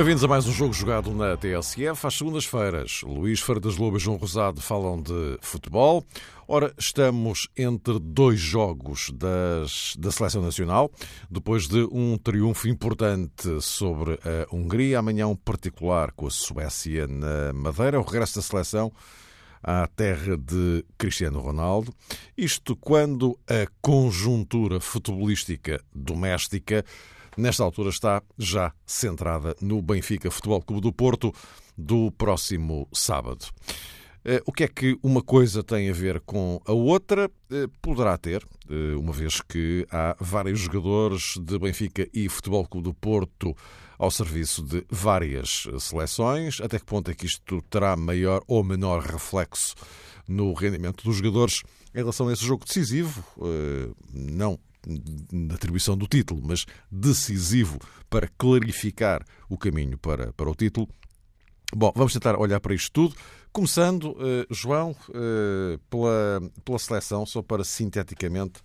Bem-vindos a mais um jogo jogado na TSF. Às segundas-feiras, Luís Freitas Lobo e João Rosado falam de futebol. Ora, estamos entre dois jogos das, da Seleção Nacional, depois de um triunfo importante sobre a Hungria. Amanhã um particular com a Suécia na Madeira. O regresso da seleção à terra de Cristiano Ronaldo. Isto quando a conjuntura futebolística doméstica nesta altura está já centrada no Benfica Futebol Clube do Porto do próximo sábado. Eh, o que é que uma coisa tem a ver com a outra? Eh, poderá ter, eh, uma vez que há vários jogadores de Benfica e Futebol Clube do Porto ao serviço de várias seleções. Até que ponto é que isto terá maior ou menor reflexo no rendimento dos jogadores em relação a esse jogo decisivo? Não na atribuição do título, mas decisivo para clarificar o caminho para, para o título. Bom, vamos tentar olhar para isto tudo, começando, uh, João, uh, pela, pela seleção, só para sinteticamente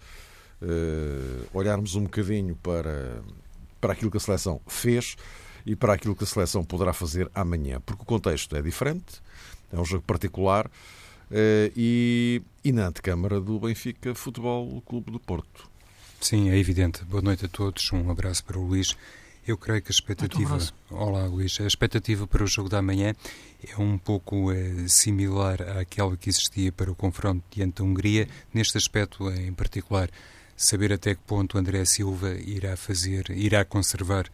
uh, olharmos um bocadinho para, para aquilo que a seleção fez e para aquilo que a seleção poderá fazer amanhã, porque o contexto é diferente, é um jogo particular e, e na antecâmara do Benfica Futebol Clube do Porto. Sim, é evidente. Boa noite a todos. Um abraço para o Luís. Eu creio que a expectativa. Olá, Luís. A expectativa para o jogo da manhã é um pouco é, similar àquela que existia para o confronto diante da Hungria, neste aspecto em particular. Saber até que ponto André Silva irá fazer, irá conservar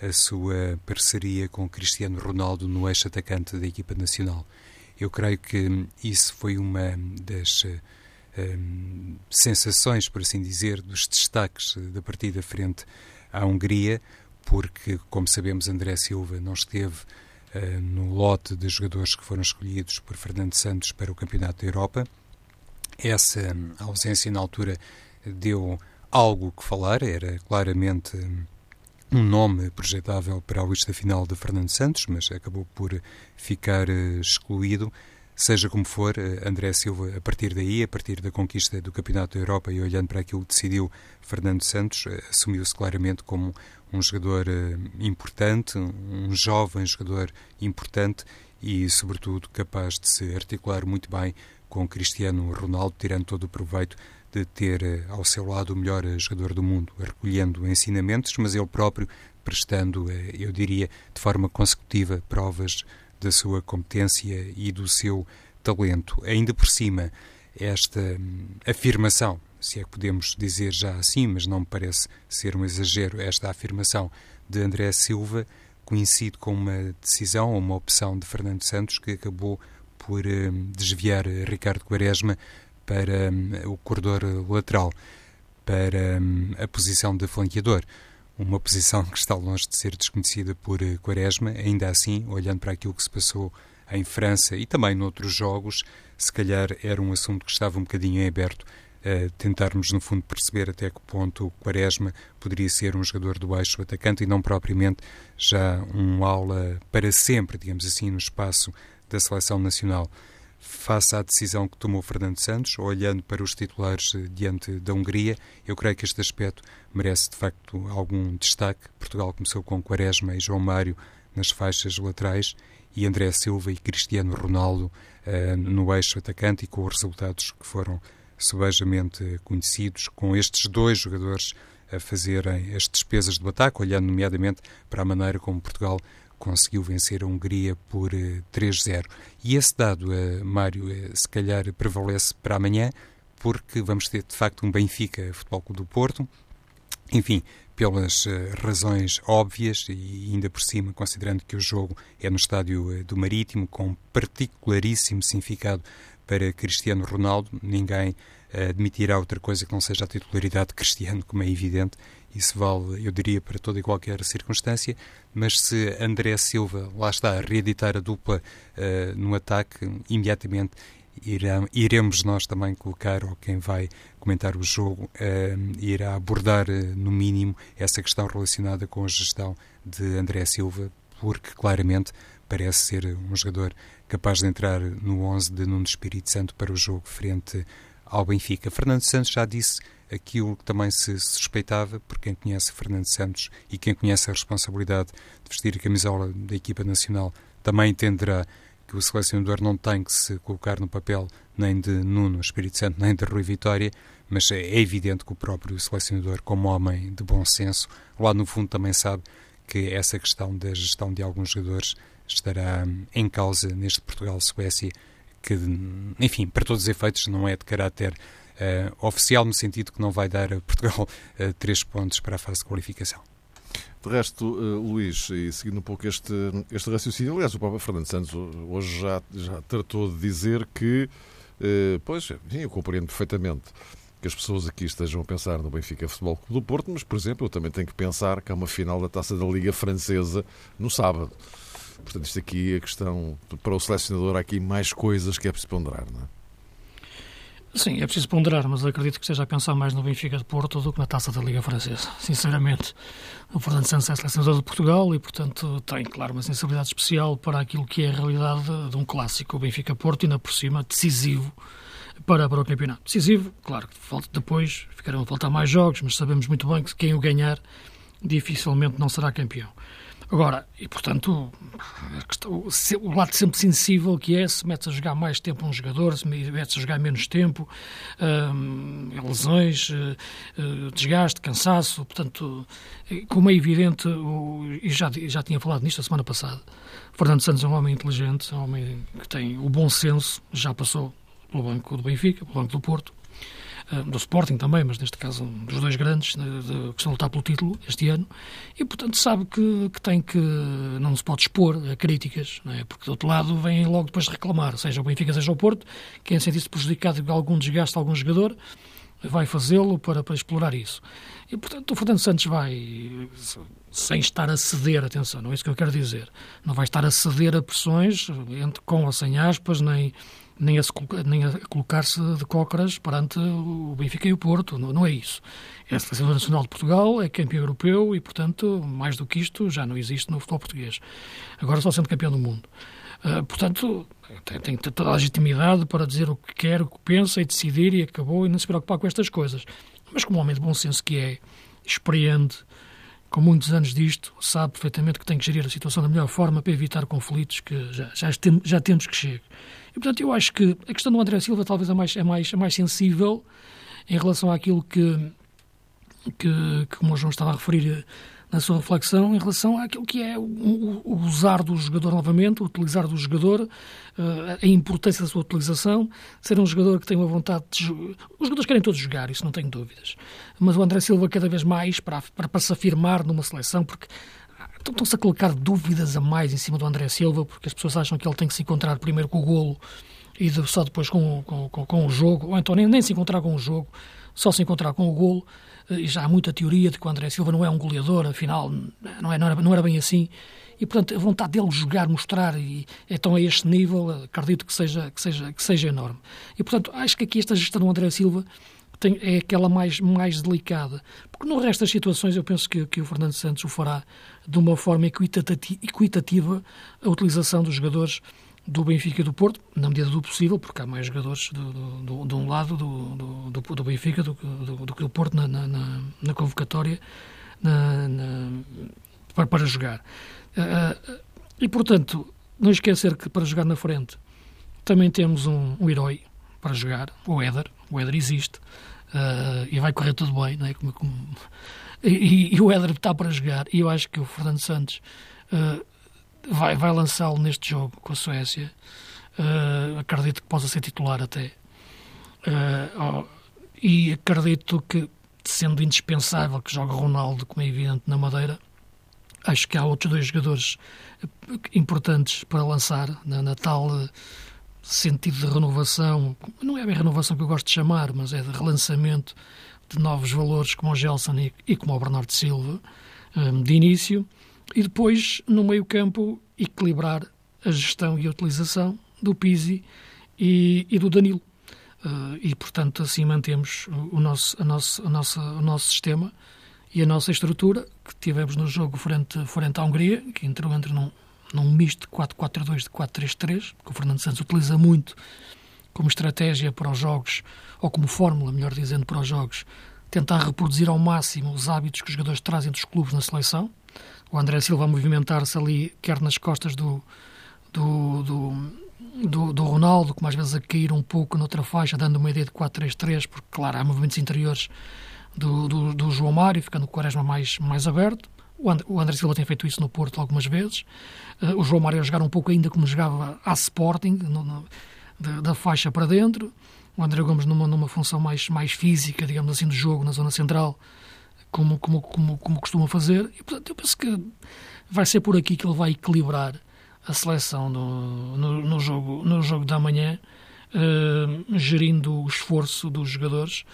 a sua parceria com Cristiano Ronaldo no eixo atacante da equipa nacional. Eu creio que isso foi uma das um, sensações, por assim dizer, dos destaques da partida frente à Hungria, porque, como sabemos, André Silva não esteve uh, no lote de jogadores que foram escolhidos por Fernando Santos para o Campeonato da Europa. Essa ausência, na altura, deu algo que falar, era claramente um nome projetável para a lista final de Fernando Santos, mas acabou por ficar uh, excluído. Seja como for, eh, André Silva, a partir daí, a partir da conquista do Campeonato da Europa e olhando para aquilo que decidiu Fernando Santos, eh, assumiu-se claramente como um jogador eh, importante, um jovem jogador importante e, sobretudo, capaz de se articular muito bem com Cristiano Ronaldo, tirando todo o proveito de ter ao seu lado o melhor jogador do mundo, recolhendo ensinamentos, mas ele próprio prestando, eu diria, de forma consecutiva provas da sua competência e do seu talento. Ainda por cima, esta hum, afirmação, se é que podemos dizer já assim, mas não me parece ser um exagero, esta afirmação de André Silva coincide com uma decisão uma opção de Fernando Santos que acabou por hum, desviar Ricardo Quaresma para hum, o corredor lateral, para a posição de flanqueador uma posição que está longe de ser desconhecida por eh, Quaresma. Ainda assim, olhando para aquilo que se passou em França e também noutros jogos, se calhar era um assunto que estava um bocadinho em aberto. Tentarmos, no fundo, perceber até que ponto Quaresma poderia ser um jogador do baixo atacante e não propriamente já um aula para sempre, digamos assim, no espaço da seleção nacional face à decisão que tomou Fernando Santos, olhando para os titulares eh, diante da Hungria, eu creio que este aspecto merece de facto algum destaque. Portugal começou com Quaresma e João Mário nas faixas laterais e André Silva e Cristiano Ronaldo uh, no eixo atacante e com os resultados que foram subejamente conhecidos, com estes dois jogadores a fazerem as despesas do ataque, olhando nomeadamente para a maneira como Portugal conseguiu vencer a Hungria por 3-0. Eh, e esse dado, eh, Mário, eh, se calhar prevalece para amanhã, porque vamos ter de facto um Benfica Futebol Clube do Porto. Enfim, pelas razões óbvias e ainda por cima, considerando que o jogo é no estádio do Marítimo, com particularíssimo significado para Cristiano Ronaldo, ninguém admitirá outra coisa que não seja a titularidade de Cristiano, como é evidente, isso vale, eu diria, para toda e qualquer circunstância, mas se André Silva, lá está, a reeditar a dupla uh, no ataque, imediatamente iremos nós também colocar, ou quem vai comentar o jogo, uh, irá abordar, uh, no mínimo, essa questão relacionada com a gestão de André Silva, porque claramente parece ser um jogador capaz de entrar no 11 de Nuno Espírito Santo para o jogo frente ao Benfica. Fernando Santos já disse aquilo que também se suspeitava, por quem conhece Fernando Santos e quem conhece a responsabilidade de vestir a camisola da equipa nacional, também entenderá que o selecionador não tem que se colocar no papel nem de Nuno Espírito Santo, nem de Rui Vitória, mas é evidente que o próprio selecionador, como homem de bom senso, lá no fundo também sabe que essa questão da gestão de alguns jogadores estará em causa neste Portugal-Suécia, que, enfim, para todos os efeitos, não é de caráter uh, oficial, no sentido que não vai dar a Portugal uh, três pontos para a fase de qualificação. De resto, uh, Luís, e seguindo um pouco este, este raciocínio, aliás, o próprio Fernando Santos hoje já, já tratou de dizer que, pois, enfim, eu compreendo perfeitamente que as pessoas aqui estejam a pensar no Benfica Futebol Clube do Porto, mas, por exemplo, eu também tenho que pensar que há uma final da Taça da Liga Francesa no sábado. Portanto, isto aqui, a questão, para o selecionador, há aqui mais coisas que é preciso ponderar, não é? Sim, é preciso ponderar, mas acredito que esteja a pensar mais no Benfica de Porto do que na taça da Liga Francesa. Sinceramente, o Fernando Santos é selecionador de Portugal e, portanto, tem, claro, uma sensibilidade especial para aquilo que é a realidade de um clássico, o Benfica Porto, e, na por cima, decisivo para, para o campeonato. Decisivo, claro, que depois ficarão a faltar mais jogos, mas sabemos muito bem que quem o ganhar dificilmente não será campeão. Agora, e portanto, o lado sempre sensível que é, se metes a jogar mais tempo um jogador, se metes a jogar menos tempo, hum, lesões, uh, desgaste, cansaço, portanto, como é evidente, e já, já tinha falado nisto a semana passada, Fernando Santos é um homem inteligente, é um homem que tem o bom senso, já passou pelo banco do Benfica, pelo banco do Porto, eh, do Sporting também, mas neste caso dos dois grandes, que estão a lutar pelo título este ano, e portanto sabe que, que tem que, não se pode expor a críticas, é? porque do outro lado vêm logo depois reclamar, seja o Benfica, seja o Porto, quem sentir-se prejudicado de algum desgaste de algum jogador, vai fazê-lo para, para explorar isso. E, portanto, o Fernando Santos vai, sem estar a ceder, atenção, não é isso que eu quero dizer, não vai estar a ceder a pressões, entre, com ou sem aspas, nem nem a, nem a colocar-se de cócoras perante o Benfica e o Porto. Não, não é isso. É a Seleção Nacional de Portugal, é campeão europeu e, portanto, mais do que isto, já não existe no futebol português. Agora só sendo campeão do mundo. Uh, portanto, tem, tem toda a legitimidade para dizer o que quer, o que pensa e decidir e acabou e não se preocupar com estas coisas. Mas como homem de bom senso que é, experiente, com muitos anos disto, sabe perfeitamente que tem que gerir a situação da melhor forma para evitar conflitos que já, já, tem, já temos que chegar. E, portanto, eu acho que a questão do André Silva talvez é mais, é mais, é mais sensível em relação àquilo que, que, que como o João estava a referir na sua reflexão, em relação àquilo que é o, o usar do jogador novamente, o utilizar do jogador, uh, a importância da sua utilização, ser um jogador que tem uma vontade de. Os jogadores querem todos jogar, isso não tenho dúvidas. Mas o André Silva, cada vez mais, para, para, para se afirmar numa seleção, porque estão-se a colocar dúvidas a mais em cima do André Silva, porque as pessoas acham que ele tem que se encontrar primeiro com o golo e só depois com, com, com, com o jogo, ou então nem, nem se encontrar com o jogo, só se encontrar com o golo. Eh, e já há muita teoria de que o André Silva não é um goleador, afinal, não, é, não, era, não era bem assim. E, portanto, a vontade dele jogar, mostrar, e então a este nível, acredito que seja, que seja, que seja enorme. E, portanto, acho que aqui esta gestão do André Silva tem, é aquela mais, mais delicada. Porque no resto das situações eu penso que, que o Fernando Santos o fará de uma forma equitativa a utilização dos jogadores do Benfica e do Porto, na medida do possível, porque há mais jogadores do, do, de um lado do, do, do Benfica do, do, que do Porto na, na, na convocatória na, para, para jogar. Uh, e, portanto, não esquecer que para jogar na frente também temos um, um herói para jogar, o Éder. O Éder existe uh, e vai correr tudo bem, não é? Como, como... E, e, o Éder está para jogar. E eu acho que o Fernando Santos vai, vai lançá-lo neste jogo com a Suécia. Uh, acredito que possa ser titular até. Oh, e acredito que, sendo indispensável que jogue Ronaldo, como é evidente, na Madeira, acho que há outros dois jogadores importantes para lançar na, na tal sentido de renovação, não é bem renovação que eu gosto de chamar, mas é de relançamento de novos valores como o Gelson e, e como o Bernardo Silva, um, de início, e depois, no meio campo, equilibrar a gestão e a utilização do Pizzi e, e do Danilo. Uh, e, portanto, assim mantemos o nosso, a nosso, a nossa, o nosso sistema e a nossa estrutura que tivemos no jogo frente, frente à Hungria, que entrou entre num, num misto de 4-4-2 de 4-3-3, que o Fernando Santos utiliza muito como estratégia para os jogos, ou como fórmula, melhor dizendo, para os jogos, tentar reproduzir ao máximo os hábitos que os jogadores trazem dos clubes na seleção. O André Silva a movimentar-se ali, quer nas costas do, do, do, do, do Ronaldo, como às vezes a cair um pouco noutra faixa, dando uma ideia de 4-3-3, porque, claro, há movimentos interiores do, do, do João Mário, ficando o Quaresma mais, mais aberto. O André, o André Silva tem feito isso no Porto algumas vezes. Uh, o João Mário a jogar um pouco ainda como jogava a Sporting, no, no, de, da faixa para dentro. O André Gomes numa, numa função mais, mais física, digamos assim, do jogo, na zona central, como, como, como, como costuma fazer. E, portanto, eu penso que vai ser por aqui que ele vai equilibrar a seleção no, no, no jogo, no jogo da manhã, uh, gerindo o esforço dos jogadores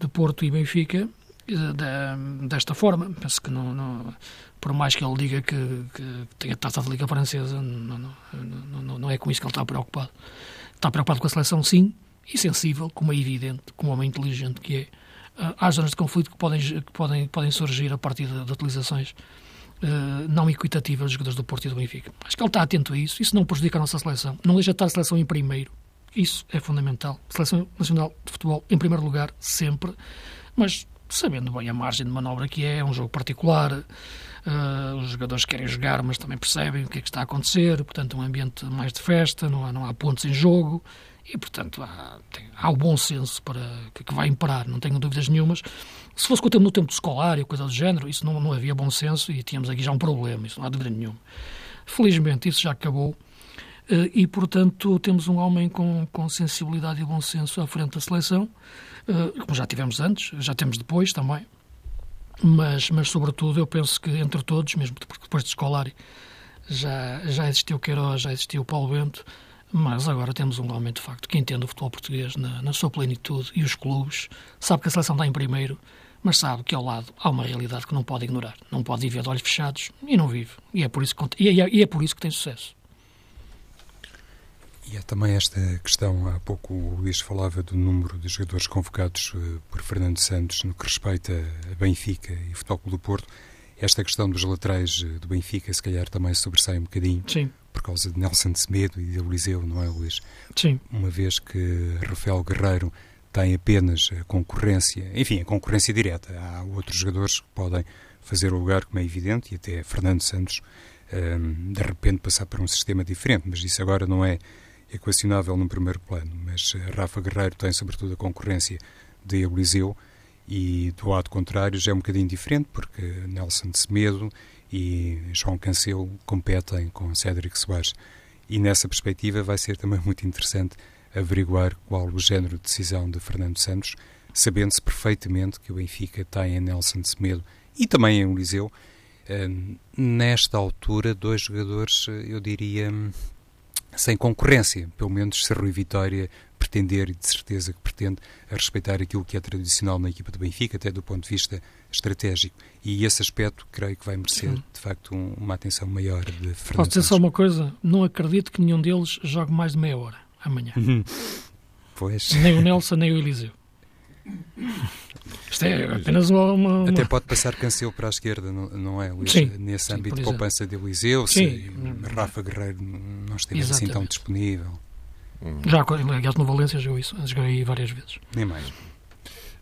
de Porto e Benfica uh, desta forma. Penso que não, não, por mais que ele diga que, que tem a taça de Liga Francesa, não, não, não, é com isso que ele está preocupado. Está preocupado com a seleção, sim, e sensível, como é evidente, como homem inteligente que é. Uh, há zonas de conflito que podem, que podem, podem surgir a partir de, de utilizações uh, não equitativas dos jogadores do Porto e do Benfica. Acho que ele está atento a isso. Isso não prejudica a nossa seleção. Não deixa de estar a seleção em primeiro. Isso é fundamental. Seleção Nacional de Futebol em primeiro lugar, sempre. Mas sabendo bem a margem de manobra que é, é um jogo particular. Uh, os jogadores querem jogar, mas também percebem o que é que está a acontecer. Portanto, um ambiente mais de festa, não há, não há pontos em jogo. E, portanto, há, tem, há o bom senso para, que, que, vai imperar, não tenho dúvidas nenhumas. Se fosse no tempo escolar e coisa do género, isso não, não havia bom senso e tínhamos aqui já um problema, isso não há dúvida nenhuma. Felizmente, isso já acabou eh, e, portanto, temos um homem com, com sensibilidade e bom senso à frente da seleção, eh, como já tivemos antes, já temos depois também, mas, mas sobretudo, eu penso que entre todos, mesmo depois de escolar, já, já existiu Queiroz, já existiu Paulo Bento, mas agora temos um homem, de facto, que entende o futebol português na, na sua plenitude e os clubes, sabe que a seleção está em primeiro, mas sabe que ao lado há uma realidade que não pode ignorar. Não pode viver de olhos fechados e não vive. E é por isso que, e é, e é por isso que tem sucesso. E há também esta questão, há pouco o Luís falava do número de jogadores convocados uh, por Fernando Santos no que respeita a Benfica e Futebol Clube do Porto. Esta questão dos laterais uh, do Benfica, se calhar, também sobressai um bocadinho. Sim por causa de Nelson de Semedo e de Eliseu, não é, Luís? Sim. Uma vez que Rafael Guerreiro tem apenas a concorrência, enfim, a concorrência direta. Há outros jogadores que podem fazer o lugar, como é evidente, e até Fernando Santos, um, de repente passar para um sistema diferente, mas isso agora não é equacionável no primeiro plano. Mas Rafa Guerreiro tem, sobretudo, a concorrência de Eliseu, e do lado contrário já é um bocadinho diferente, porque Nelson de Semedo e João Cancelo competem com Cédric Soares. E nessa perspectiva vai ser também muito interessante averiguar qual o género de decisão de Fernando Santos, sabendo-se perfeitamente que o Benfica tem em Nelson Semedo e também em Eliseu, eh, nesta altura, dois jogadores, eu diria, sem concorrência, pelo menos se Rui Vitória pretender, e de certeza que pretende, a respeitar aquilo que é tradicional na equipa do Benfica, até do ponto de vista estratégico. E esse aspecto creio que vai merecer, Sim. de facto, um, uma atenção maior de Fernando Posso dizer só uma coisa? Não acredito que nenhum deles jogue mais de meia hora amanhã. Uhum. Pois. Nem o Nelson, nem o Eliseu. Isto é apenas uma, uma, Até pode passar Cancelo para a esquerda, não, não é, Luís? Sim, Nesse sim, âmbito de poupança de Eliseu, se Rafa Guerreiro não estiver assim tão disponível. Hum. Já, aliás, no Valência jogou isso, joguei várias vezes. Nem mais.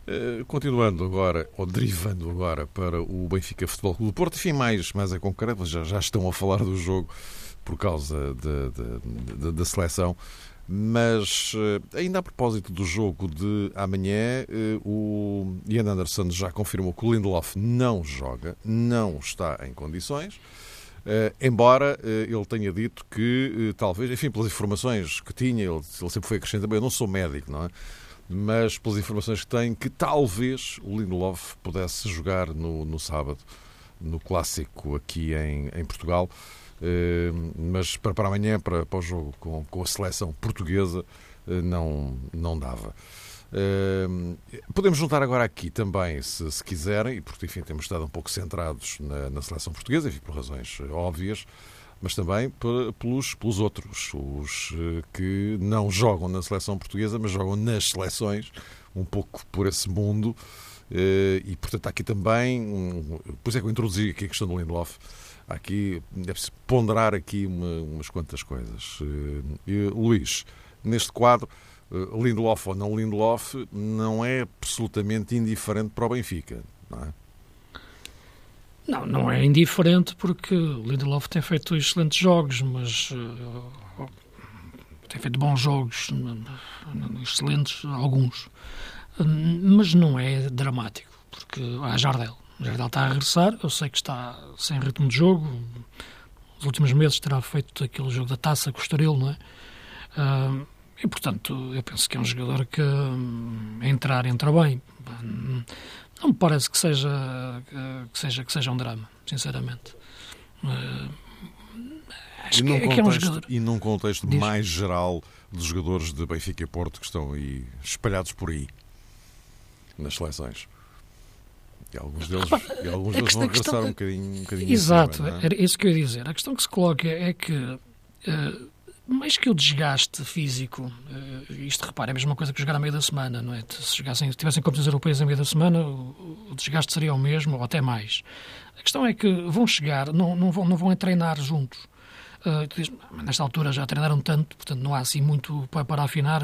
Uh, continuando agora, ou derivando agora para o Benfica Futebol Clube do Porto, enfim, mais, mais a concreto, já, já estão a falar do jogo por causa da seleção. Mas uh, ainda a propósito do jogo de amanhã, uh, o Ian Anderson já confirmou que o Lindelof não joga, não está em condições. Embora ele tenha dito que, talvez, enfim, pelas informações que tinha, ele, ele sempre foi acrescentando, bem, eu não sou médico, não é? Mas pelas informações que tenho, que talvez o Lindelof pudesse jogar no, no sábado, no clássico aqui em, em Portugal. mas para, para amanhã, para, para o jogo com, com a seleção portuguesa, não, não dava. Uh, podemos juntar agora aqui também, se, se, quiserem, porque enfim temos estado um pouco centrados na, na seleção portuguesa, enfim, por razões óbvias, mas também pelos, pelos outros, os eh, que não jogam na seleção portuguesa, mas jogam nas seleções, um pouco por esse mundo. Eh, e, portanto, há aqui também, por isso é que eu introduzi aqui a questão do Lindelof, aqui, é preciso ponderar aqui uma, umas quantas coisas. E, Luís, neste quadro, Lindelof ou não Lindelof, não é absolutamente indiferente para o Benfica, não é? Não, não é indiferente porque Lindelof tem feito excelentes jogos, mas uh, tem feito bons jogos, excelentes alguns, mas não é dramático, porque há Jardel. Jardel está a regressar, eu sei que está sem ritmo de jogo, nos últimos meses terá feito aquele jogo da taça com o Estoril, não é? Uh, e, portanto, eu penso que é um jogador que um, entrar, entra bem. Não me parece que seja, que seja, que seja um drama, sinceramente. Uh, acho e num, que, contexto, é um jogador... e num contexto Diz... mais geral dos jogadores de Benfica e Porto que estão aí espalhados por aí nas seleções. E alguns deles, e alguns deles questão, vão regressar questão... um bocadinho, um bocadinho Exato, é? era isso que eu ia dizer. A questão que se coloca é que uh, mais que o desgaste físico, uh, isto repara, é a mesma coisa que jogar a meio da semana, não é? Se, jogassem, se tivessem competições europeias a meio da semana, o, o, desgaste seria o mesmo, ou até mais. A questão é que vão chegar, não, não, vão, não vão treinar juntos. Uh, diz, nesta altura já treinaram tanto, portanto não há assim muito para, para afinar.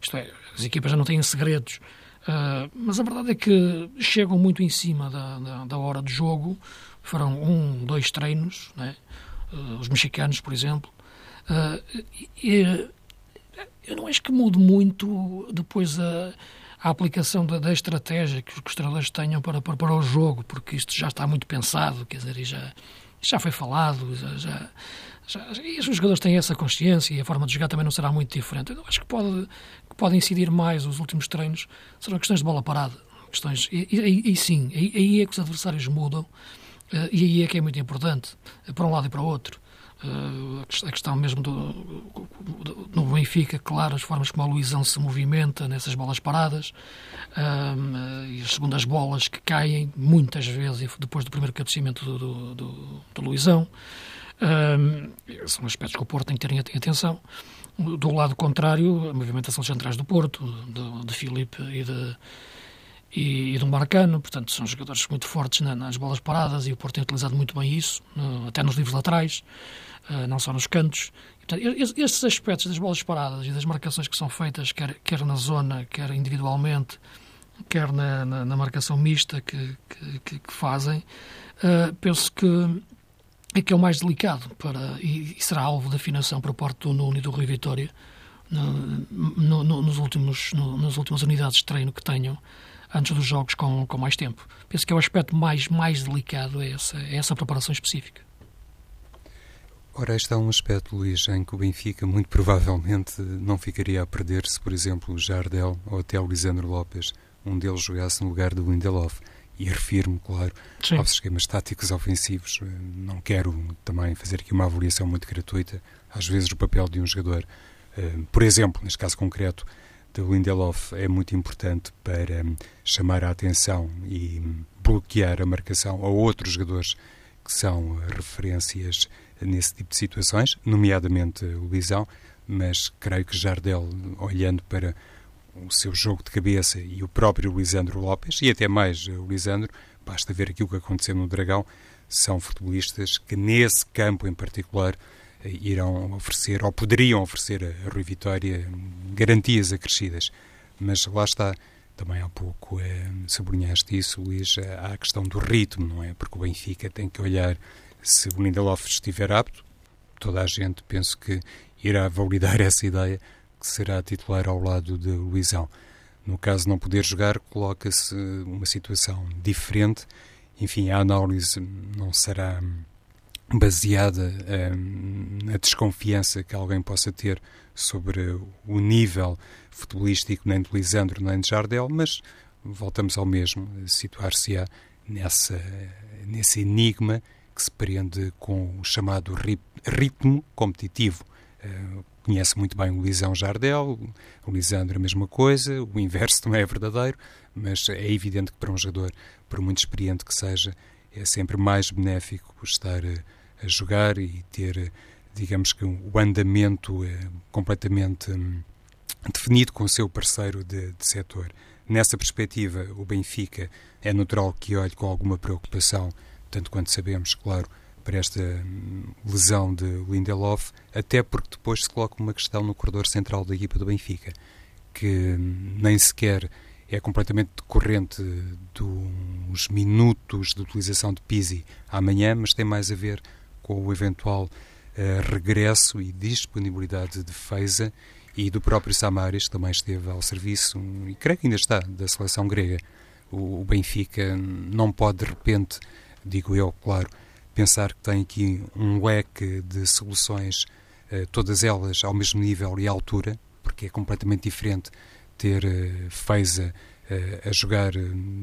Isto é, as equipas já não têm segredos. Uh, mas a verdade é que chegam muito em cima da, da, da hora de jogo, farão um, dois treinos, né? uh, os mexicanos, por exemplo, eu não acho que mude muito depois a, a aplicação da, da, estratégia que os treinadores tenham para, para, para, o jogo, porque isto já está muito pensado, quer dizer, já, já foi falado, já, já, e os jogadores têm essa consciência e a forma de jogar também não será muito diferente. Eu acho que pode, que pode incidir mais os últimos treinos, serão questões de bola parada, questões, e, e, e sim, aí, aí, é que os adversários mudam, uh, e aí é que é muito importante, para um lado e para o outro. Uh, a questão mesmo do, no Benfica, claro, as formas como a Luizão se movimenta nessas bolas paradas uh, e as segundas bolas que caem muitas vezes depois do primeiro cabeceamento do, do, do, do Luizão. Uh, são aspectos que o Porto tem que ter atenção. Do lado contrário, a movimentação centrais do Porto, de, de Filipe e de, e, e do Marcano, portanto, são jogadores muito fortes nas bolas paradas e o Porto tem utilizado muito bem isso, até nos livros laterais. Eh, não só nos cantos. portanto, estes aspectos das bolas paradas e das marcações que são feitas, quer, quer na zona, quer individualmente, quer na, na, na marcação mista que, que, que fazem, uh, penso que é que é o mais delicado para, e, e será alvo de afinação por parte do Nuno e do Rui Vitória no, no, no, nos últimos, nas últimas unidades de treino que tenham antes dos jogos com, com mais tempo. Penso que é o aspecto mais, mais delicado, é essa, é essa preparação específica. Ora, este é um aspecto, Luís, em que o Benfica muito provavelmente não ficaria a perder se, por exemplo, o Jardel ou até o Lisandro Lopes, um deles jogasse no lugar do Lindelof. E refiro-me, claro, Sim. aos esquemas táticos ofensivos. Não quero também fazer aqui uma avaliação muito gratuita, às vezes, o papel de um jogador. Eh, por exemplo, neste caso concreto, do Lindelof é muito importante para hum, chamar a atenção e bloquear a marcação a outros jogadores que são referências nesse tipo de situações, nomeadamente o Lisão, mas creio que Jardel, olhando para o seu jogo de cabeça e o próprio Lisandro Lopes, e até mais o Lisandro, basta ver aquilo que aconteceu no Dragão, são futebolistas que nesse campo em particular irão oferecer, ou poderiam oferecer a Rui Vitória garantias acrescidas. Mas lá está, também há pouco é, sublinhaste isso, Luís, há a questão do ritmo, não é? Porque o Benfica tem que olhar se o Lindelof estiver apto, toda a gente penso que irá validar essa ideia que será titular ao lado de Luizão. No caso de não poder jogar, coloca-se uma situação diferente. Enfim, a análise não será baseada hum, na desconfiança que alguém possa ter sobre o nível futebolístico nem de Lisandro nem de Jardel, mas voltamos ao mesmo, situar-se-á nessa nesse enigma que se prende com o chamado ritmo competitivo. Uh, conhece muito bem o Lisão Jardel, o Lisandro a mesma coisa, o inverso também é verdadeiro, mas é evidente que para um jogador, por muito experiente que seja, é sempre mais benéfico estar a, a jogar e ter, digamos que, o andamento eh, completamente hum, definido com o seu parceiro de, de setor. Nessa perspectiva, o Benfica é natural que olhe com alguma preocupação, tanto quanto sabemos, claro, para esta hum, lesão de Lindelof, até porque depois se coloca uma questão no corredor central da equipa do Benfica, que hum, nem sequer é completamente decorrente dos minutos de utilização de Pisi amanhã, mas tem mais a ver com o eventual uh, regresso e disponibilidade de Feiza e do próprio Samaris, que também esteve ao serviço, e creio que ainda está, da seleção grega. O, o Benfica não pode, de repente, digo eu, claro, pensar que tem aqui um leque de soluções, uh, todas elas ao mesmo nível e altura, porque é completamente diferente ter uh, Feiza uh, a jogar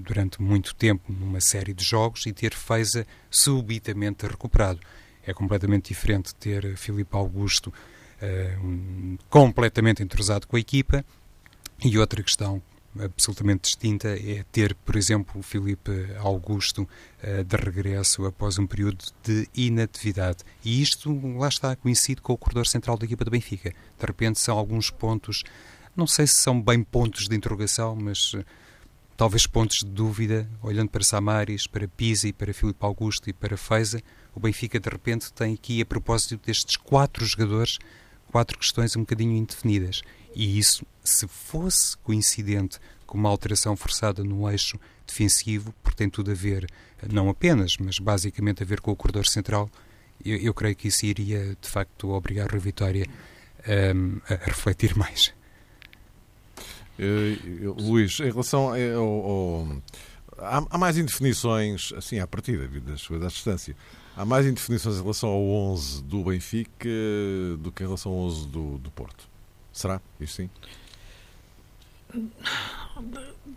durante muito tempo numa série de jogos e ter Feiza subitamente recuperado. É completamente diferente ter Filipe Augusto completamente entrosado com a equipa e outra questão absolutamente distinta é ter, por exemplo, o Filipe Augusto uh, de regresso após um período de inatividade. E isto, lá está, coincide com o corredor central da equipa do Benfica. De repente são alguns pontos não sei se são bem pontos de interrogação, mas uh, talvez pontos de dúvida, olhando para Samaris, para Pisa, para Filipe Augusto e para Feiza, o Benfica de repente tem aqui, a propósito destes quatro jogadores, quatro questões um bocadinho indefinidas. E isso, se fosse coincidente com uma alteração forçada no eixo defensivo, porque tem tudo a ver, não apenas, mas basicamente a ver com o corredor central, eu, eu creio que isso iria, de facto, obrigar a Vitória um, a refletir mais. Uh, Luís, em relação ao. ao há, há, mais indefinições, assim, à partida, das à distância. Há mais indefinições em relação ao 11 do Benfica do que em relação ao 11 do, do Porto. Será? Isso sim?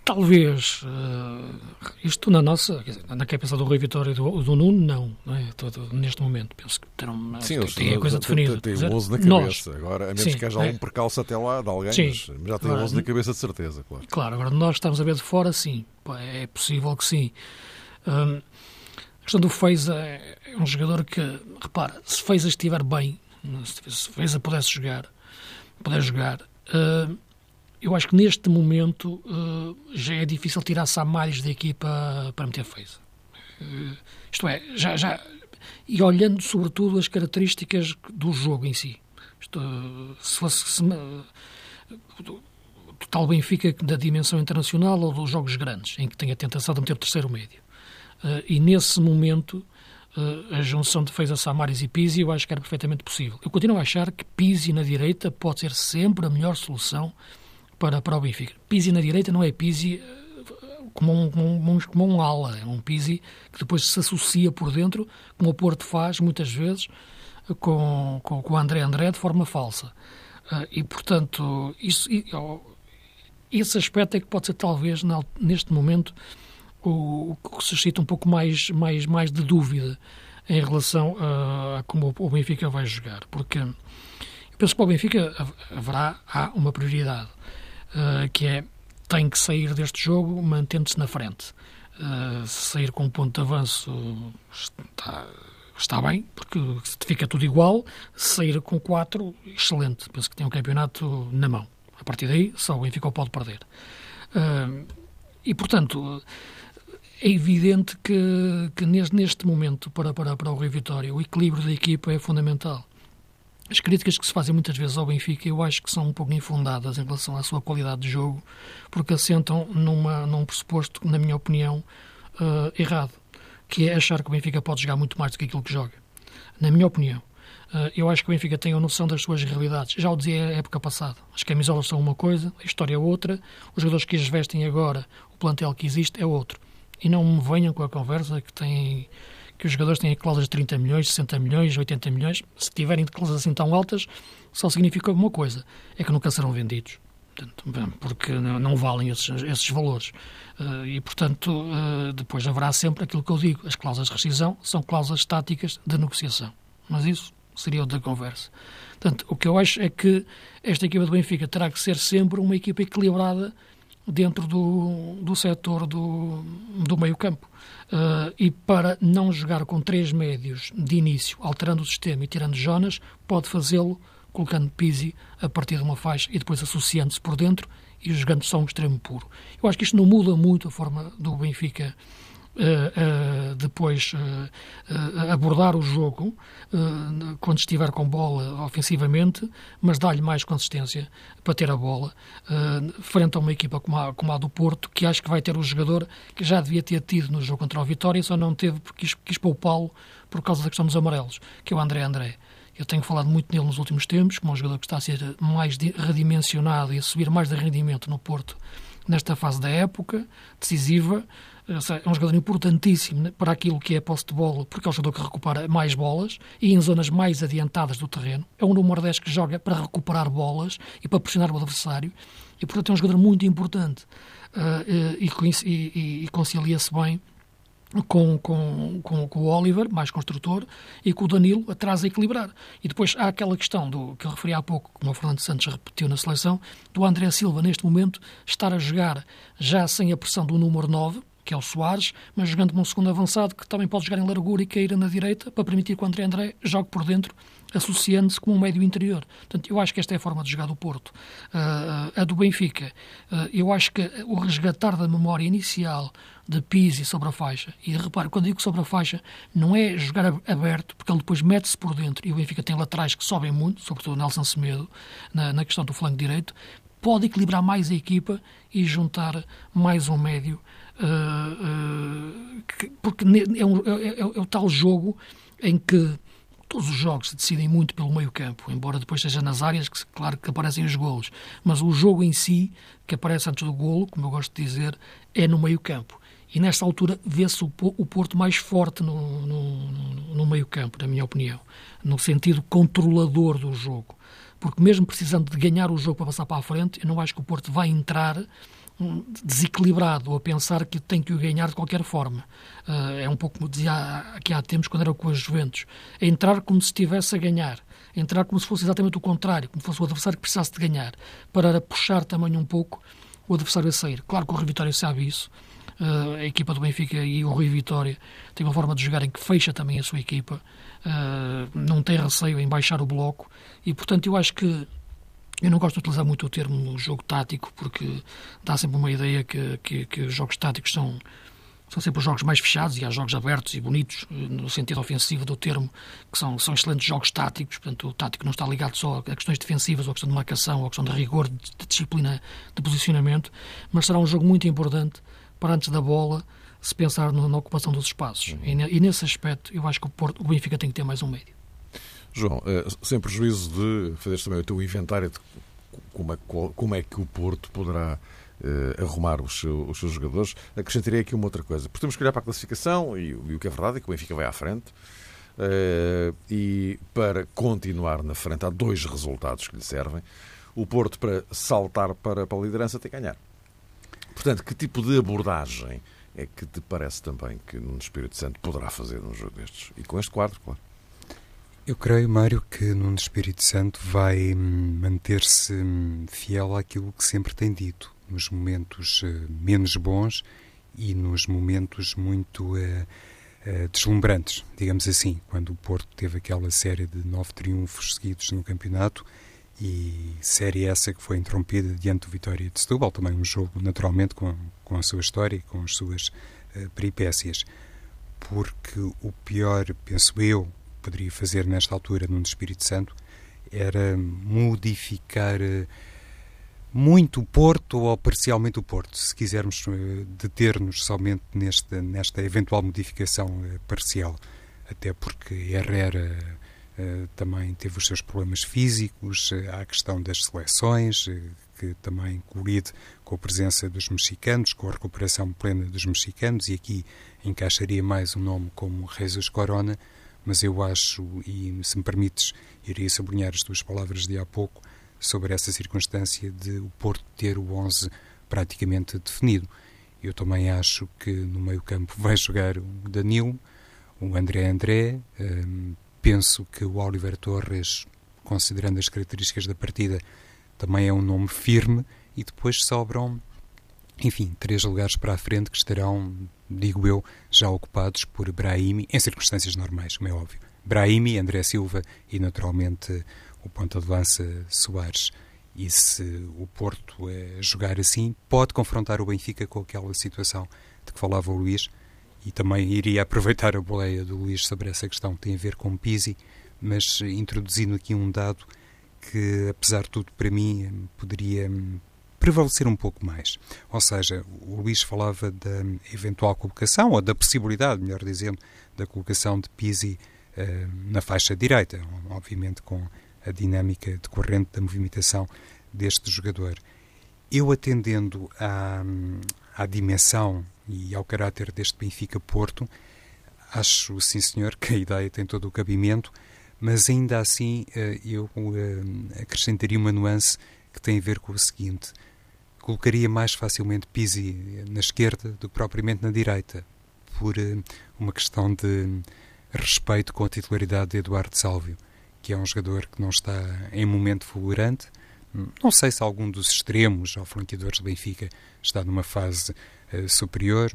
Talvez. Uh, isto na nossa, quer dizer, na cabeça do Rui Vitória e do, do Nuno, não. não é? Todo, neste momento, penso que terão sim, tem a coisa definida. Tem o 11 na cabeça. Nós, agora, a menos sim, que haja é, algum percalço até lá de alguém, sim, mas já tem o 11 na cabeça de certeza, claro. Claro, agora nós estamos a ver de fora, sim. É possível que sim. Um, a questão do Feiza é, é um jogador que, repara, se Feiza estiver bem, se Feiza pudesse jogar, puder jogar. Uh, eu acho que neste momento uh, já é difícil tirar Samares da equipa para meter Feiza. Uh, isto é, já, já. E olhando sobretudo as características do jogo em si. Isto, se fosse. Se, total Benfica da dimensão internacional ou dos jogos grandes, em que tem a tentação de meter o terceiro médio. Uh, e nesse momento, a junção de Feiza Samaris e Pizzi eu acho que era perfeitamente possível. Eu continuo a achar que Pizzi na direita pode ser sempre a melhor solução para, para o Benfica. Pizzi na direita não é Pizzi eh, como um, como, um, como um ala, é um Pizzi que depois se associa por dentro, como o Porto faz muitas vezes com, com, com o André André de forma falsa. E, portanto, isso, oh, esse aspecto é que pode ser, talvez, neste momento, o, que suscita um pouco mais, mais, mais de dúvida em relação a, a como o Benfica vai jogar. Porque eu penso que para o Benfica haverá há uma prioridade uh, que é tem que sair deste jogo mantendo-se na frente. Uh, sair com um ponto de avanço está, está bem, porque fica tudo igual. Sair com quatro, excelente. Penso que tem um campeonato na mão. A partir daí, só o Benfica pode perder. Uh, e, portanto, é evidente que, que neste momento, para, para, para o Rio Vitória, o equilíbrio da equipa é fundamental. As críticas que se fazem muitas vezes ao Benfica eu acho que são um pouco infundadas em relação à sua qualidade de jogo, porque assentam numa, num pressuposto, na minha opinião, uh, errado, que é achar que o Benfica pode jogar muito mais do que aquilo que joga. Na minha opinião. Uh, eu acho que o Benfica tem a noção das suas realidades. Já o dizia a época passada. As camisolas são uma coisa, a história é outra, os jogadores que as vestem agora, o plantel que existe é outro. E não me venham com a conversa que tem que os jogadores têm cláusulas de 30 milhões, 60 milhões, 80 milhões. Se tiverem cláusulas assim tão altas, só significa uma coisa: é que nunca serão vendidos. porque não valem esses, esses valores. Eh, e, portanto, eh, depois haverá sempre aquilo que eu digo: as cláusulas de rescisão são cláusulas estáticas de negociação. Mas isso seria outra conversa. Portanto, o que eu acho é que esta equipa do Benfica terá que ser sempre uma equipa equilibrada dentro do, do setor do, do meio-campo. Uh, e para não jogar com três médios de início, alterando o sistema e tirando Jonas, pode fazê-lo colocando Pizzi a partir de uma faixa e depois associando-se por dentro e jogando só um extremo puro. Eu acho que isto não muda muito a forma do Benfica Uh, depois uh, abordar o jogo quando estiver com bola ofensivamente, mas dá-lhe mais consistência para ter a bola frente a uma equipa como a, como a, do Porto, que acho que vai ter o jogador que já devia ter tido no jogo contra o Vitória, só não teve porque quis, quis poupá-lo por causa da questão dos amarelos, que é o André André. Eu tenho falado muito nele nos últimos tempos, como um jogador que está a ser mais redimensionado e a subir mais de rendimento no Porto nesta fase da época, decisiva. É um jogador importantíssimo para aquilo que é posse de bola, porque é um jogador que recupera mais bolas e em zonas mais adiantadas do terreno. É um número 10 que joga para recuperar bolas e para pressionar o adversário. E, portanto, é um jogador muito importante uh, e, e, e concilia-se bem com, com, com, com, o Oliver, mais construtor, e com o Danilo atrás a equilibrar. E depois há aquela questão do que eu referi há pouco, como o Fernando Santos repetiu na seleção, do André Silva, neste momento, estar a jogar já sem a pressão do número 9, que é o Soares, mas jogando como um segundo avançado que também pode jogar em largura e cair na direita para permitir que o André André jogue por dentro, associando-se como um médio interior. Portanto, eu acho que esta é a forma de jogar do Porto. Uh, a do Benfica, uh, eu acho que o resgatar da memória inicial de Pizzi sobre a faixa, e repare, quando digo sobre a faixa, não é jogar aberto, porque ele depois mete-se por dentro, e o Benfica tem laterais que sobem muito, sobretudo Nelson Semedo, na, na questão do flanco direito, pode equilibrar mais a equipa e juntar mais um médio Uh, que, porque é, um, é, é, é, o tal jogo em que todos os jogos se decidem muito pelo meio campo, embora depois seja nas áreas que, claro, que aparecem os golos, mas o jogo em si, que aparece antes do golo, como eu gosto de dizer, é no meio campo. E nesta altura vê-se o, o Porto mais forte no, no, no meio campo, na minha opinião, no sentido controlador do jogo. Porque mesmo precisando de ganhar o jogo para passar para a frente, eu não acho que o Porto vai entrar desequilibrado a pensar que tem que o ganhar de qualquer forma. Uh, é um pouco como dizia aqui há tempos quando era com as Juventus. É entrar como se estivesse a ganhar. Entrar como se fosse exatamente o contrário, como se fosse o adversário que precisasse de ganhar, para puxar também um pouco o adversário a sair. Claro que o Rui Vitória sabe isso. Uh, a equipa do Benfica e o Rui Vitória tem uma forma de jogar em que fecha também a sua equipa. Uh, não tem receio em baixar o bloco. E, portanto, eu acho que eu não gosto de utilizar muito o termo jogo tático, porque dá sempre uma ideia que, que, que os jogos táticos são, são sempre os jogos mais fechados e há jogos abertos e bonitos, eh, no sentido ofensivo do termo, que são, são excelentes jogos táticos. Portanto, o tático não está ligado só a questões defensivas, ou a questão de marcação, ou a questão de rigor, de, de disciplina de posicionamento, mas será um jogo muito importante para antes da bola se pensar na, na ocupação dos espaços. Uhum. E, e, nesse aspecto, eu acho que o, Porto, o Benfica tem que ter mais um médio. João, eh, sem prejuízo de fazeres também o teu inventário de como é, como é que o Porto poderá uh, arrumar os, seus jogadores, acrescentaria aqui uma outra coisa. Porque temos que olhar para a classificação e, o que é verdade é que o Benfica vai à frente. Uh, e para continuar na frente, há dois resultados que lhe servem. O Porto, para saltar para, para a liderança, tem que ganhar. Portanto, que tipo de abordagem é que te parece também que no Espírito Santo poderá fazer num jogo destes? E com este quadro, claro. Eu creio, Mário, que Nuno Espírito Santo vai hum, manter-se hum, fiel àquilo que sempre tem dito, nos momentos uh, menos bons e nos momentos muito uh, uh, deslumbrantes, digamos assim, quando o Porto teve aquela série de nove triunfos seguidos no campeonato e série essa que foi interrompida diante do Vitória de Setúbal, também um jogo naturalmente com, com a sua história e com as suas peripécias. Porque o pior, penso eu, poderia fazer nesta altura no Espírito Santo era modificar eh, muito o Porto ou parcialmente o Porto, se quisermos eh, deter-nos somente nesta, nesta eventual modificação eh, parcial. Até porque Herrera também teve os seus problemas físicos, há a questão das seleções, que também colide com a presença dos mexicanos, com a recuperação plena dos mexicanos, e aqui encaixaria mais um nome como Jesus Corona, mas eu acho, e se me permites, iria sublinhar as tuas palavras de há pouco sobre essa circunstância de o Porto ter o 11 praticamente definido. Eu também acho que no meio-campo vai jogar o Danilo, o André André. Hum, penso que o Oliver Torres, considerando as características da partida, também é um nome firme. E depois sobram enfim, três lugares para a frente que estarão, digo eu, já ocupados por Brahimi, em circunstâncias normais, como é óbvio. Brahimi, André Silva e, naturalmente, o ponta de lança Soares. E se o Porto é jogar assim, pode confrontar o Benfica com aquela situação de que falava o Luís, e também iria aproveitar a boleia do Luís sobre essa questão que tem a ver com Pisi, mas introduzindo aqui um dado que, apesar de tudo, para mim, poderia prevalecer um pouco mais. Ou seja, o Luís falava da eventual colocação, ou da possibilidade, melhor dizendo, da colocação de Pisi uh, na faixa direita, obviamente com a dinâmica decorrente da movimentação deste jogador. Eu atendendo à, à dimensão e ao caráter deste Benfica-Porto, acho, sim senhor, que a ideia tem todo o cabimento, mas ainda assim eh, eu eh, acrescentaria uma nuance que tem a ver com o seguinte colocaria mais facilmente Pisi na esquerda do que propriamente na direita, por uh, uma questão de respeito com a titularidade de Eduardo Sálvio, que é um jogador que não está em momento fulgurante. Não sei se algum dos extremos ou flanqueadores do Benfica está numa fase uh, superior.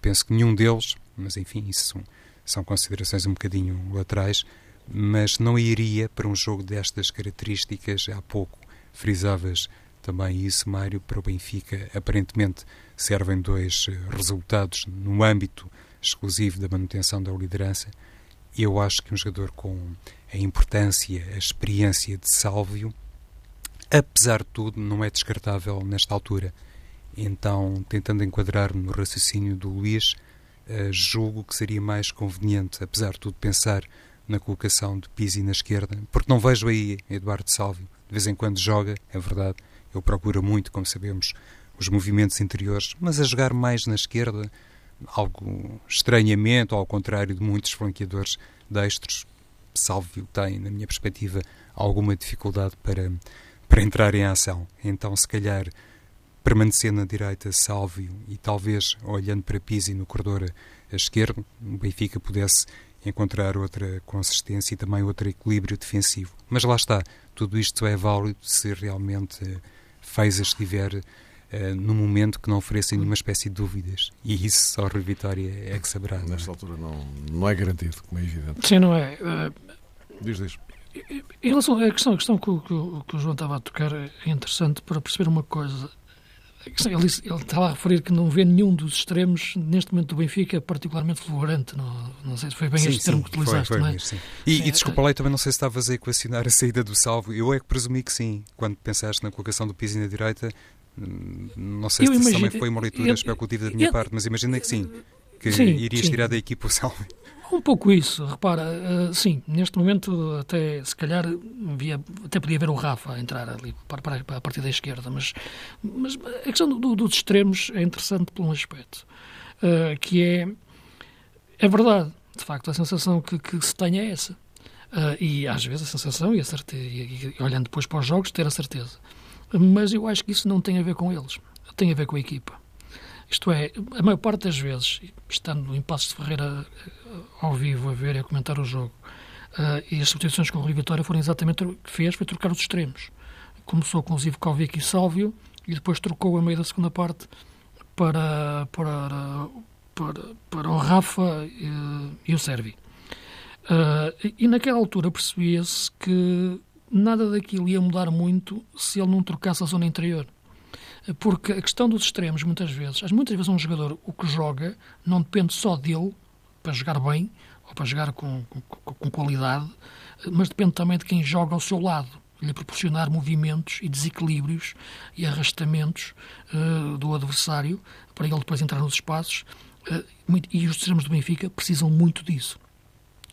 Penso que nenhum deles, mas enfim, isso são, são considerações um bocadinho laterais. Mas não iria para um jogo destas características. Há pouco frisavas também isso, Mário, para o Benfica, aparentemente servem dois eh, resultados no âmbito exclusivo da manutenção da liderança. Eu acho que um jogador com a importância, a experiência de Sálvio, apesar de tudo, não é descartável nesta altura. Então, tentando enquadrar-me no raciocínio do Luís, uh, julgo que seria mais conveniente, apesar de tudo, pensar na colocação de Pisi na esquerda, porque não vejo aí Eduardo Sálvio. De vez em quando joga, é verdade, ele procura muito, como sabemos, os movimentos interiores, mas a jogar mais na esquerda, algo estranhamente, ao contrário de muitos flanqueadores destros, Salvio tem, na minha perspectiva, alguma dificuldade para, para entrar em ação. Então, se calhar, permanecer na direita Salvio e talvez, olhando para Pisi no corredor esquerdo, o Benfica pudesse encontrar outra consistência e também outro equilíbrio defensivo. Mas lá está, tudo isto é válido se realmente Feiza estiver uh, num momento que não ofereça nenhuma espécie de dúvidas. E isso só a Rui Vitória é que saberá. Nesta não é? altura não, não é garantido, como é evidente. Sim, não é. Uh, diz, diz. Em relação à questão, a questão que, que, que o João estava a tocar é interessante para perceber uma coisa. Ele, ele estava a referir que não vê nenhum dos extremos neste momento do Benfica particularmente fulgurante. Não, não sei se foi bem sim, este sim, termo que utilizaste, foi, foi é? sim. E, sim, e desculpa lá, também não sei se estavas a equacionar a saída do salvo. Eu é que presumi que sim. Quando pensaste na colocação do Pizzi na direita, hum, não sei eu se imagine, também foi uma leitura eu, especulativa da minha eu, parte, mas imaginei que sim. Que irias tirar da equipa o salvo. Um pouco isso, repara, uh, sim, neste momento até se calhar via, até podia ver o Rafa entrar ali para, para, para a partir da esquerda, mas, mas a questão do, dos extremos é interessante por um aspecto, uh, que é, é verdade, de facto, a sensação que, que se tem é essa. Uh, e às vezes a sensação, e, a certeza, e, e olhando depois para os jogos, ter a certeza. Mas eu acho que isso não tem a ver com eles, tem a ver com a equipa. Isto é, a maior parte das vezes, estando em Passos de Ferreira eh, ao vivo a ver e a comentar o jogo, uh, e as substituições com o Rui Vitória foram exatamente o que fez, foi trocar os extremos. Começou com o Zivkovic e Sálvio, e depois trocou a meio da segunda parte para, para, para, para o Rafa e, eh, e o Servi. Uh, e naquela altura percebia-se que nada daquilo ia mudar muito se ele não trocasse a zona interior. Porque a questão dos extremos, muitas vezes, muitas vezes um jogador, o que joga, não depende só dele para jogar bem ou para jogar com, com, com qualidade, mas depende também de quem joga ao seu lado lhe proporcionar movimentos e desequilíbrios e arrastamentos uh, do adversário para ele depois entrar nos espaços. Uh, muito, e os extremos do Benfica precisam muito disso.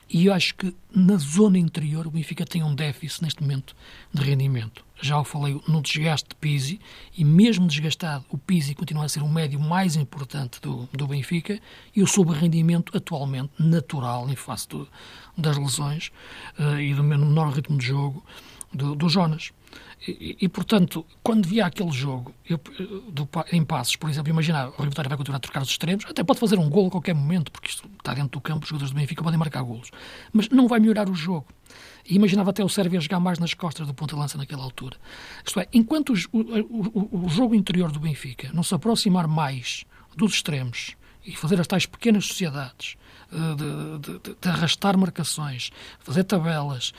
E eu acho que na zona interior o Benfica tem um déficit neste momento de rendimento já o falei no desgaste de Pizzi, e mesmo desgastado, o Pizzi continua a ser o médio mais importante do, do Benfica, e o sobrerendimento atualmente natural em face do, das lesões uh, e do menor ritmo de jogo do, do Jonas. E, e, portanto, quando via aquele jogo eu, do, em passos, por exemplo, imaginar o Rio Vitória vai continuar a trocar os extremos, até pode fazer um golo a qualquer momento, porque isto está dentro do campo, os jogadores do Benfica podem marcar golos, mas não vai melhorar o jogo. E imaginava até o Sérvia jogar mais nas costas do ponto de lança naquela altura. Isto é, enquanto o, o, o jogo interior do Benfica não se aproximar mais dos extremos e fazer as tais pequenas sociedades, de, de, de, arrastar marcações, fazer tabelas,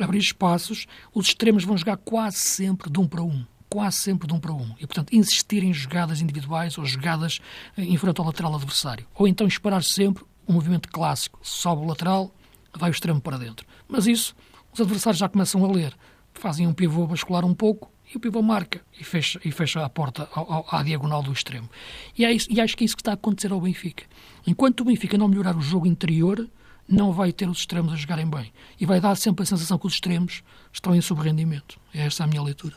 abrir espaços, os extremos vão jogar quase sempre de um para um. Quase sempre de um para um. E, portanto, insistir em jogadas individuais ou jogadas eh, em frente ao lateral adversário. Ou então esperar sempre um movimento clássico. Sobe o lateral, vai o extremo para dentro. Mas isso, os adversários já começam a ler. Fazem um pivô bascular um pouco e o pivô marca e fecha, e fecha a porta ao, ao, à diagonal do extremo. E, é isso, e acho que é isso que está a acontecer ao Benfica. Enquanto o Benfica não melhorar o jogo interior, não vai ter os extremos a jogarem bem. E vai dar sempre a sensação que os extremos estão em subrendimento. É essa a minha leitura.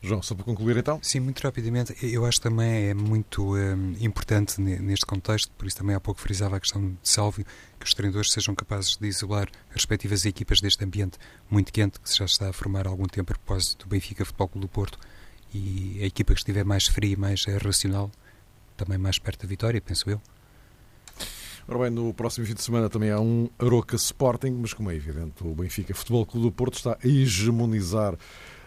João, só para concluir então? Sim, muito rapidamente. Eu acho que também é muito um, importante neste contexto, por isso também há pouco frisava a questão de Sálvio, que os treinadores sejam capazes de isolar as respectivas equipas deste ambiente muito quente que já se está a formar há algum tempo a propósito do Benfica Futebol Clube do Porto e a equipa que estiver mais fria e mais racional também mais perto da vitória, penso eu. Ora bem, no próximo fim de semana também há um Aroca Sporting, mas como é evidente, o Benfica Futebol Clube do Porto está a hegemonizar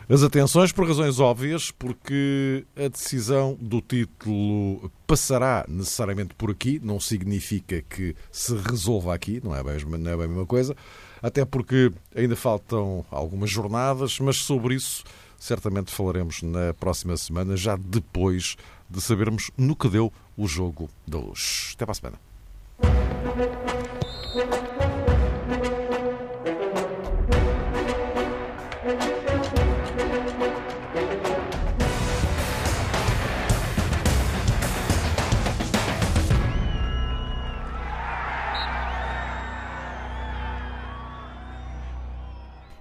as atenções por razões óbvias, porque a decisão do título passará necessariamente por aqui, não significa que se resolva aqui, não é não é bem a mesma coisa, até porque ainda faltam algumas jornadas, mas sobre isso certamente falaremos na próxima semana, já depois de sabermos no que deu o jogo da luz. Até para a semana.